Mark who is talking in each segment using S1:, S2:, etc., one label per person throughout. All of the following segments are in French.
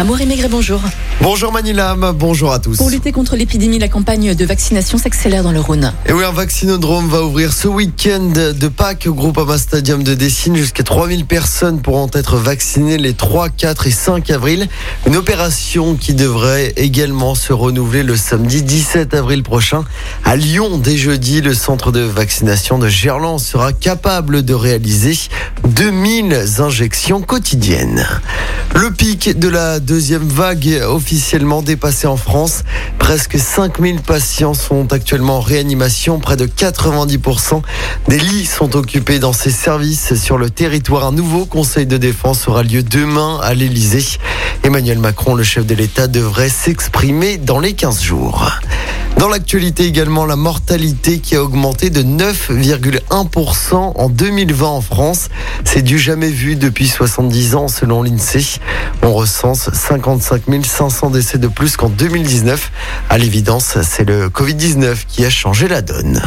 S1: Amour et Maigret, bonjour.
S2: Bonjour Manilam, bonjour à tous.
S1: Pour lutter contre l'épidémie, la campagne de vaccination s'accélère dans le Rhône.
S2: Et oui, un vaccinodrome va ouvrir ce week-end de Pâques au Groupama Stadium de Dessine. Jusqu'à 3000 personnes pourront être vaccinées les 3, 4 et 5 avril. Une opération qui devrait également se renouveler le samedi 17 avril prochain. À Lyon, dès jeudi, le centre de vaccination de Gerland sera capable de réaliser 2000 injections quotidiennes. Le pic de la deuxième vague officiellement dépassé en France. Presque 5000 patients sont actuellement en réanimation. Près de 90% des lits sont occupés dans ces services sur le territoire. Un nouveau conseil de défense aura lieu demain à l'Elysée. Emmanuel Macron, le chef de l'État, devrait s'exprimer dans les 15 jours. Dans l'actualité également, la mortalité qui a augmenté de 9,1% en 2020 en France. C'est du jamais vu depuis 70 ans selon l'INSEE. On recense 55 500 décès de plus qu'en 2019. À l'évidence, c'est le Covid-19 qui a changé la donne.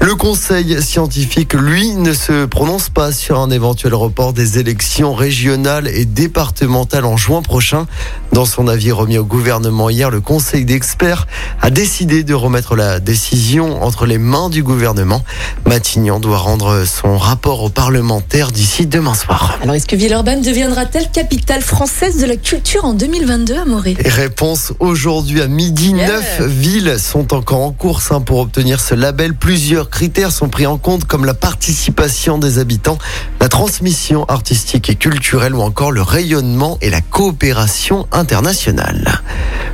S2: Le conseil scientifique, lui, ne se prononce pas sur un éventuel report des élections régionales et départementales en juin prochain. Dans son avis remis au gouvernement hier, le conseil d'experts a décidé de remettre la décision entre les mains du gouvernement. Matignon doit rendre son rapport aux parlementaires d'ici demain soir.
S1: Alors, est-ce que Villeurbanne deviendra-t-elle capitale française de la culture en 2022, Amoré
S2: Réponse aujourd'hui à midi. Neuf villes sont encore en course hein, pour obtenir ce label. Plusieurs critères sont pris en compte comme la participation des habitants, la transmission artistique et culturelle ou encore le rayonnement et la coopération internationale.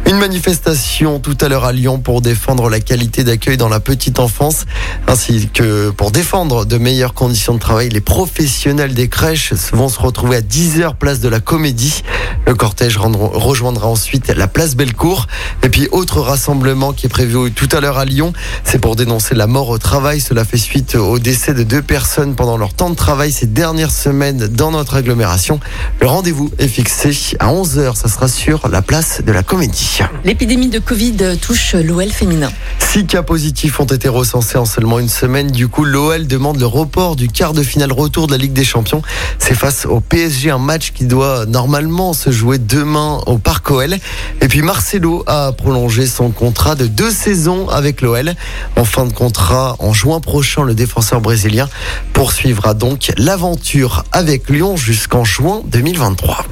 S2: Une manifestation tout à l'heure à Lyon pour défendre la qualité d'accueil dans la petite enfance, ainsi que pour défendre de meilleures conditions de travail. Les professionnels des crèches vont se retrouver à 10h place de la Comédie. Le cortège rejoindra ensuite la place Bellecour. Et puis autre rassemblement qui est prévu tout à l'heure à Lyon, c'est pour dénoncer la mort au travail. Cela fait suite au décès de deux personnes pendant leur temps de travail ces dernières semaines dans notre agglomération. Le rendez-vous est fixé à 11h. Ça sera sur la place de la Comédie.
S1: L'épidémie de Covid touche l'OL féminin.
S2: Six cas positifs ont été recensés en seulement une semaine. Du coup, l'OL demande le report du quart de finale retour de la Ligue des Champions. C'est face au PSG, un match qui doit normalement se jouer demain au Parc OL. Et puis Marcelo a prolongé son contrat de deux saisons avec l'OL. En fin de contrat, en juin prochain, le défenseur brésilien poursuivra donc l'aventure avec Lyon jusqu'en juin 2023.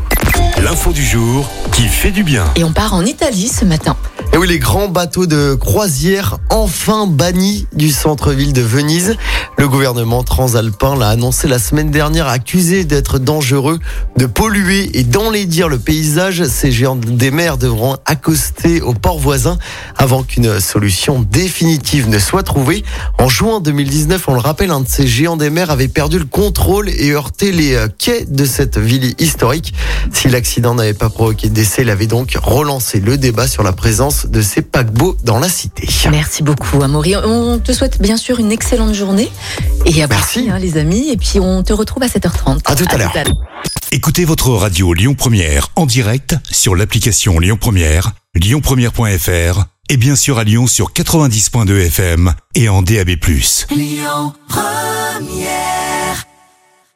S3: L'info du jour qui fait du bien.
S1: Et on part en Italie ce matin.
S2: Et oui, les grands bateaux de croisière enfin bannis du centre-ville de Venise. Le gouvernement transalpin l'a annoncé la semaine dernière, accusé d'être dangereux, de polluer et d'enlaidir le paysage. Ces géants des mers devront accoster au port voisin avant qu'une solution définitive ne soit trouvée. En juin 2019, on le rappelle, un de ces géants des mers avait perdu le contrôle et heurté les euh, quais de cette ville historique. Si l'accident n'avait pas provoqué de décès, il avait donc relancé le débat sur la présence de ces paquebots dans la cité.
S1: Merci beaucoup, Amaury. On te souhaite bien sûr une excellente journée. Et à
S2: Merci.
S1: hein, les amis. Et puis, on te retrouve à 7h30.
S2: À tout à l'heure.
S3: Écoutez votre radio Lyon Première en direct sur l'application Lyon Première, lyonpremière.fr et bien sûr à Lyon sur 90.2 FM et en DAB+.
S4: Lyon Première